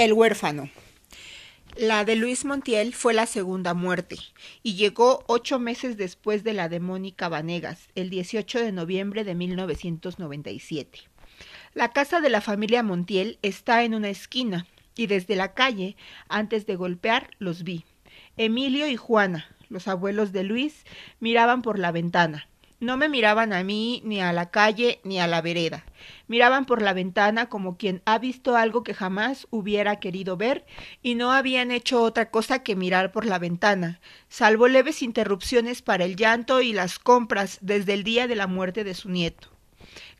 El huérfano. La de Luis Montiel fue la segunda muerte y llegó ocho meses después de la de Mónica Vanegas, el 18 de noviembre de 1997. La casa de la familia Montiel está en una esquina y desde la calle, antes de golpear, los vi. Emilio y Juana, los abuelos de Luis, miraban por la ventana. No me miraban a mí, ni a la calle, ni a la vereda. Miraban por la ventana como quien ha visto algo que jamás hubiera querido ver y no habían hecho otra cosa que mirar por la ventana, salvo leves interrupciones para el llanto y las compras desde el día de la muerte de su nieto.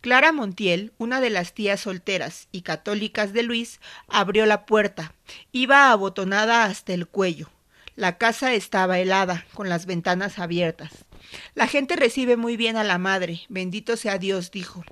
Clara Montiel, una de las tías solteras y católicas de Luis, abrió la puerta. Iba abotonada hasta el cuello. La casa estaba helada, con las ventanas abiertas. La gente recibe muy bien a la madre, bendito sea Dios, dijo.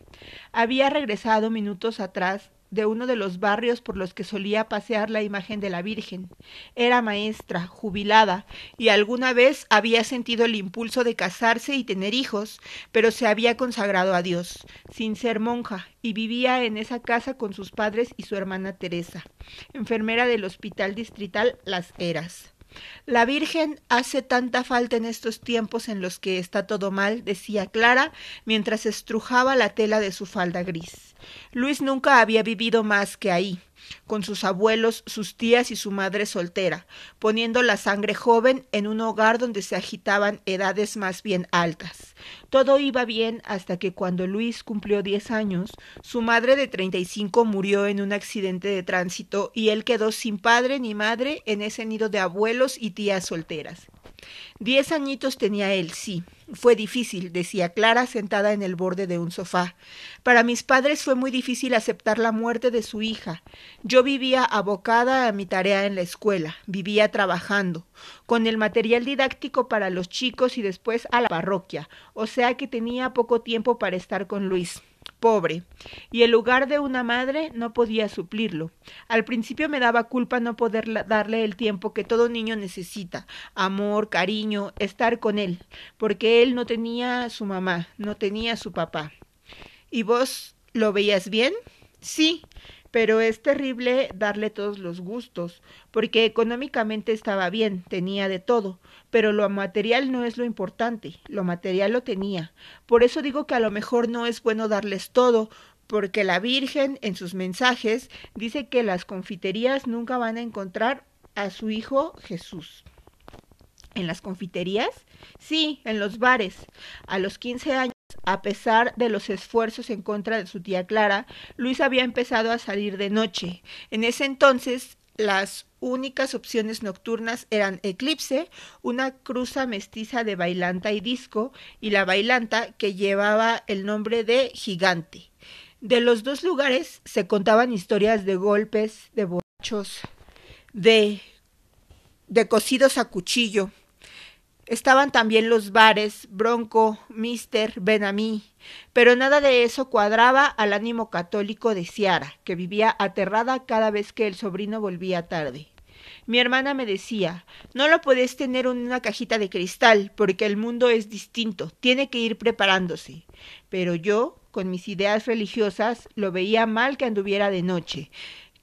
Había regresado minutos atrás de uno de los barrios por los que solía pasear la imagen de la Virgen. Era maestra, jubilada, y alguna vez había sentido el impulso de casarse y tener hijos, pero se había consagrado a Dios, sin ser monja, y vivía en esa casa con sus padres y su hermana Teresa, enfermera del Hospital Distrital Las Heras. La Virgen hace tanta falta en estos tiempos en los que está todo mal, decía Clara, mientras estrujaba la tela de su falda gris. Luis nunca había vivido más que ahí, con sus abuelos, sus tías y su madre soltera, poniendo la sangre joven en un hogar donde se agitaban edades más bien altas. Todo iba bien hasta que cuando Luis cumplió diez años, su madre de treinta y cinco murió en un accidente de tránsito y él quedó sin padre ni madre en ese nido de abuelos y tías solteras. Diez añitos tenía él, sí. Fue difícil, decía Clara sentada en el borde de un sofá. Para mis padres fue muy difícil aceptar la muerte de su hija. Yo vivía abocada a mi tarea en la escuela, vivía trabajando, con el material didáctico para los chicos y después a la parroquia, o sea que tenía poco tiempo para estar con Luis pobre, y el lugar de una madre no podía suplirlo. Al principio me daba culpa no poder darle el tiempo que todo niño necesita, amor, cariño, estar con él, porque él no tenía su mamá, no tenía su papá. ¿Y vos lo veías bien? Sí, pero es terrible darle todos los gustos, porque económicamente estaba bien, tenía de todo, pero lo material no es lo importante, lo material lo tenía. Por eso digo que a lo mejor no es bueno darles todo, porque la Virgen en sus mensajes dice que las confiterías nunca van a encontrar a su hijo Jesús. ¿En las confiterías? Sí, en los bares. A los quince años a pesar de los esfuerzos en contra de su tía Clara, Luis había empezado a salir de noche. En ese entonces, las únicas opciones nocturnas eran Eclipse, una cruza mestiza de bailanta y disco, y la bailanta que llevaba el nombre de Gigante. De los dos lugares se contaban historias de golpes, de borrachos, de, de cocidos a cuchillo, Estaban también los bares, Bronco, Mister, Benamí, pero nada de eso cuadraba al ánimo católico de Ciara, que vivía aterrada cada vez que el sobrino volvía tarde. Mi hermana me decía, no lo puedes tener en una cajita de cristal, porque el mundo es distinto, tiene que ir preparándose. Pero yo, con mis ideas religiosas, lo veía mal que anduviera de noche.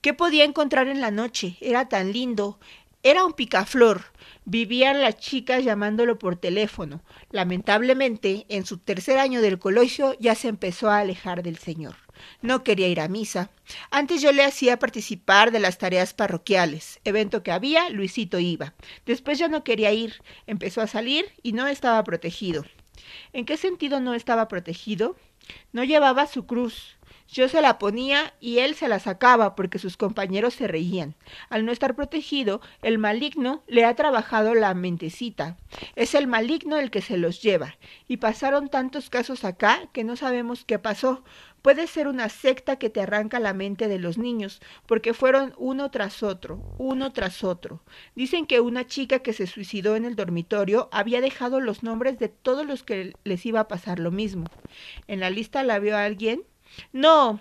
¿Qué podía encontrar en la noche? Era tan lindo. Era un picaflor. Vivían las chicas llamándolo por teléfono. Lamentablemente, en su tercer año del colegio ya se empezó a alejar del Señor. No quería ir a misa. Antes yo le hacía participar de las tareas parroquiales. Evento que había, Luisito iba. Después ya no quería ir. Empezó a salir y no estaba protegido. ¿En qué sentido no estaba protegido? No llevaba su cruz. Yo se la ponía y él se la sacaba porque sus compañeros se reían. Al no estar protegido, el maligno le ha trabajado la mentecita. Es el maligno el que se los lleva. Y pasaron tantos casos acá que no sabemos qué pasó. Puede ser una secta que te arranca la mente de los niños, porque fueron uno tras otro, uno tras otro. Dicen que una chica que se suicidó en el dormitorio había dejado los nombres de todos los que les iba a pasar lo mismo. En la lista la vio alguien no,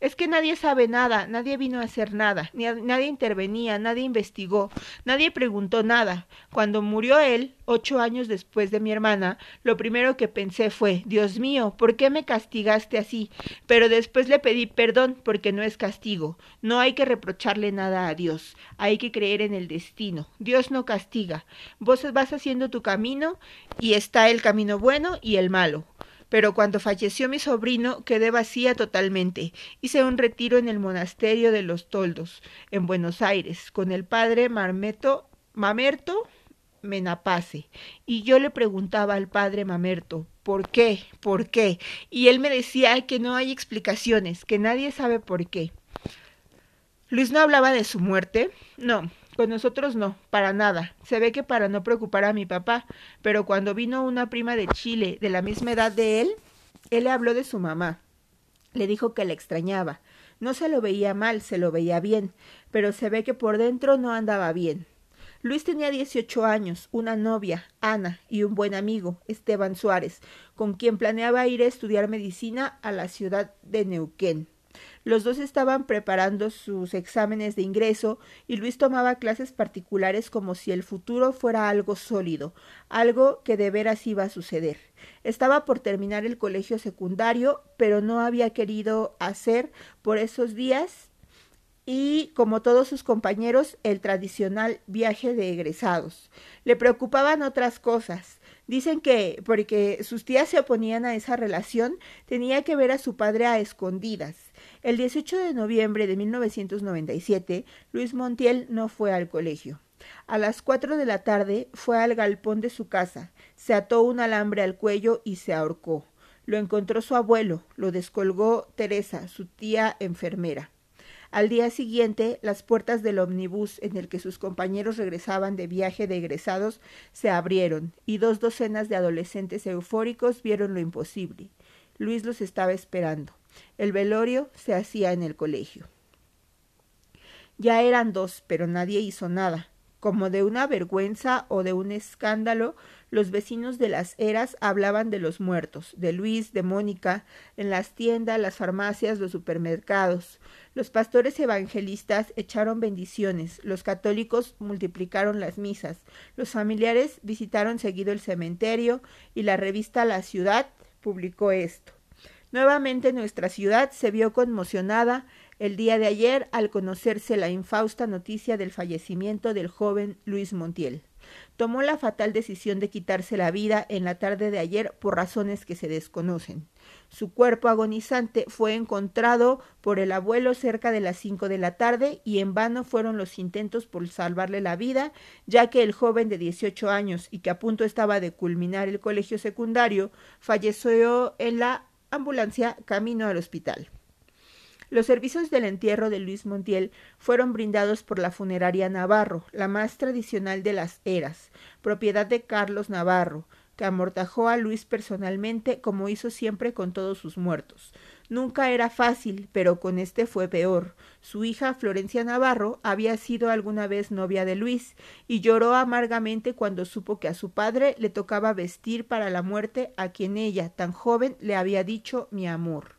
Es que nadie sabe nada, nadie vino a hacer nada, ni nadie intervenía, nadie investigó, nadie preguntó nada. Cuando murió él, ocho años después de mi hermana, lo primero que pensé fue, Dios mío, ¿por qué me castigaste así? Pero después le pedí perdón porque no es castigo. No hay que reprocharle nada a Dios, hay que creer en el destino. Dios no castiga. Vos vas haciendo tu camino y está el camino bueno y el malo. Pero cuando falleció mi sobrino quedé vacía totalmente. Hice un retiro en el monasterio de los Toldos, en Buenos Aires, con el padre Marmeto, Mamerto Menapace. Y yo le preguntaba al padre Mamerto, ¿por qué? ¿Por qué? Y él me decía que no hay explicaciones, que nadie sabe por qué. Luis no hablaba de su muerte. No, con nosotros no, para nada. Se ve que para no preocupar a mi papá, pero cuando vino una prima de Chile de la misma edad de él, él le habló de su mamá. Le dijo que la extrañaba. No se lo veía mal, se lo veía bien, pero se ve que por dentro no andaba bien. Luis tenía dieciocho años, una novia, Ana, y un buen amigo, Esteban Suárez, con quien planeaba ir a estudiar medicina a la ciudad de Neuquén. Los dos estaban preparando sus exámenes de ingreso y Luis tomaba clases particulares como si el futuro fuera algo sólido, algo que de veras iba a suceder. Estaba por terminar el colegio secundario, pero no había querido hacer por esos días y, como todos sus compañeros, el tradicional viaje de egresados. Le preocupaban otras cosas. Dicen que, porque sus tías se oponían a esa relación, tenía que ver a su padre a escondidas. El 18 de noviembre de 1997, Luis Montiel no fue al colegio. A las cuatro de la tarde fue al galpón de su casa, se ató un alambre al cuello y se ahorcó. Lo encontró su abuelo, lo descolgó Teresa, su tía enfermera. Al día siguiente, las puertas del omnibus en el que sus compañeros regresaban de viaje de egresados se abrieron y dos docenas de adolescentes eufóricos vieron lo imposible. Luis los estaba esperando. El velorio se hacía en el colegio. Ya eran dos, pero nadie hizo nada. Como de una vergüenza o de un escándalo, los vecinos de las eras hablaban de los muertos, de Luis, de Mónica, en las tiendas, las farmacias, los supermercados. Los pastores evangelistas echaron bendiciones, los católicos multiplicaron las misas, los familiares visitaron seguido el cementerio y la revista La Ciudad publicó esto. Nuevamente nuestra ciudad se vio conmocionada el día de ayer al conocerse la infausta noticia del fallecimiento del joven Luis Montiel. Tomó la fatal decisión de quitarse la vida en la tarde de ayer por razones que se desconocen. Su cuerpo agonizante fue encontrado por el abuelo cerca de las cinco de la tarde y en vano fueron los intentos por salvarle la vida, ya que el joven de dieciocho años y que a punto estaba de culminar el colegio secundario falleció en la ambulancia camino al hospital. Los servicios del entierro de Luis Montiel fueron brindados por la funeraria Navarro, la más tradicional de las eras, propiedad de Carlos Navarro, que amortajó a Luis personalmente como hizo siempre con todos sus muertos. Nunca era fácil, pero con este fue peor. Su hija Florencia Navarro había sido alguna vez novia de Luis y lloró amargamente cuando supo que a su padre le tocaba vestir para la muerte a quien ella, tan joven, le había dicho mi amor.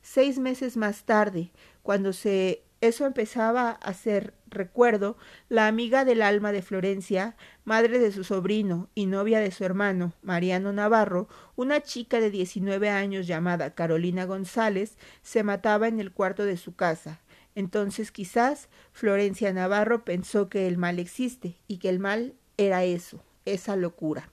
Seis meses más tarde, cuando se eso empezaba a ser recuerdo, la amiga del alma de Florencia, madre de su sobrino y novia de su hermano, Mariano Navarro, una chica de diecinueve años llamada Carolina González, se mataba en el cuarto de su casa. Entonces quizás Florencia Navarro pensó que el mal existe y que el mal era eso, esa locura.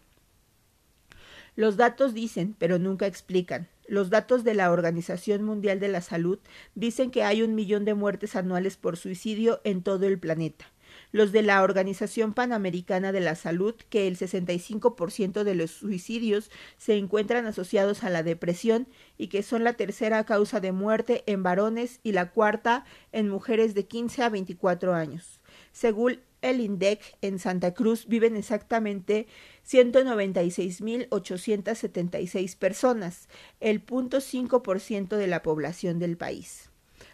Los datos dicen, pero nunca explican. Los datos de la Organización Mundial de la Salud dicen que hay un millón de muertes anuales por suicidio en todo el planeta. Los de la Organización Panamericana de la Salud, que el 65% de los suicidios se encuentran asociados a la depresión y que son la tercera causa de muerte en varones y la cuarta en mujeres de 15 a 24 años. Según el INDEC en Santa Cruz viven exactamente 196.876 personas, el 0.5% de la población del país.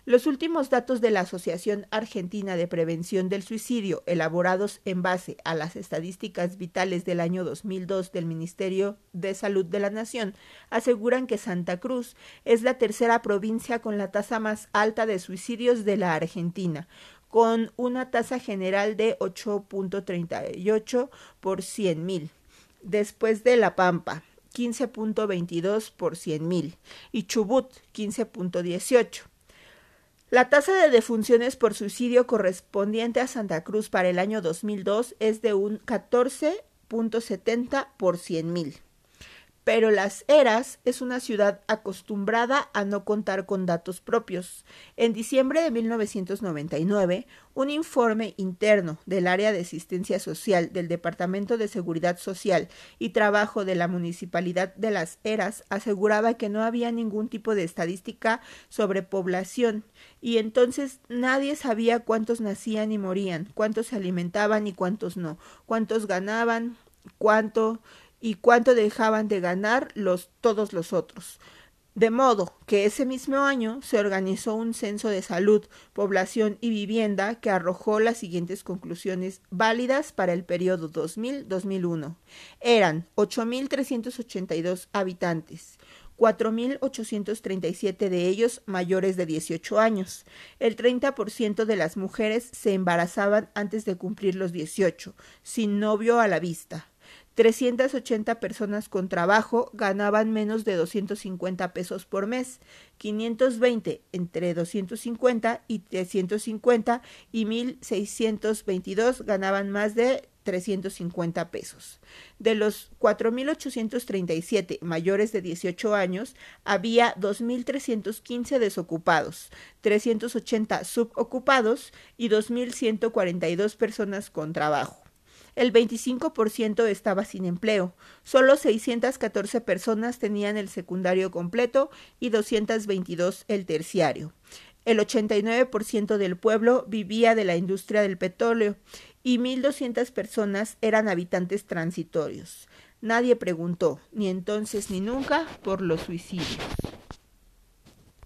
Los últimos datos de la Asociación Argentina de Prevención del Suicidio, elaborados en base a las estadísticas vitales del año 2002 del Ministerio de Salud de la Nación, aseguran que Santa Cruz es la tercera provincia con la tasa más alta de suicidios de la Argentina, con una tasa general de 8.38 por 100.000, después de La Pampa, 15.22 por 100.000 y Chubut, 15.18. La tasa de defunciones por suicidio correspondiente a Santa Cruz para el año 2002 es de un 14.70 por 100.000 pero Las Heras es una ciudad acostumbrada a no contar con datos propios. En diciembre de 1999, un informe interno del área de asistencia social del Departamento de Seguridad Social y Trabajo de la Municipalidad de Las Heras aseguraba que no había ningún tipo de estadística sobre población y entonces nadie sabía cuántos nacían y morían, cuántos se alimentaban y cuántos no, cuántos ganaban, cuánto y cuánto dejaban de ganar los, todos los otros. De modo que ese mismo año se organizó un censo de salud, población y vivienda que arrojó las siguientes conclusiones válidas para el periodo 2000-2001. Eran 8.382 habitantes, 4.837 de ellos mayores de 18 años. El 30% de las mujeres se embarazaban antes de cumplir los 18, sin novio a la vista. 380 personas con trabajo ganaban menos de 250 pesos por mes, 520 entre 250 y 350 y 1622 ganaban más de 350 pesos. De los 4.837 mayores de 18 años, había 2.315 desocupados, 380 subocupados y 2.142 personas con trabajo el 25% estaba sin empleo. Solo 614 personas tenían el secundario completo y 222 el terciario. El 89% del pueblo vivía de la industria del petróleo y 1.200 personas eran habitantes transitorios. Nadie preguntó, ni entonces ni nunca, por los suicidios.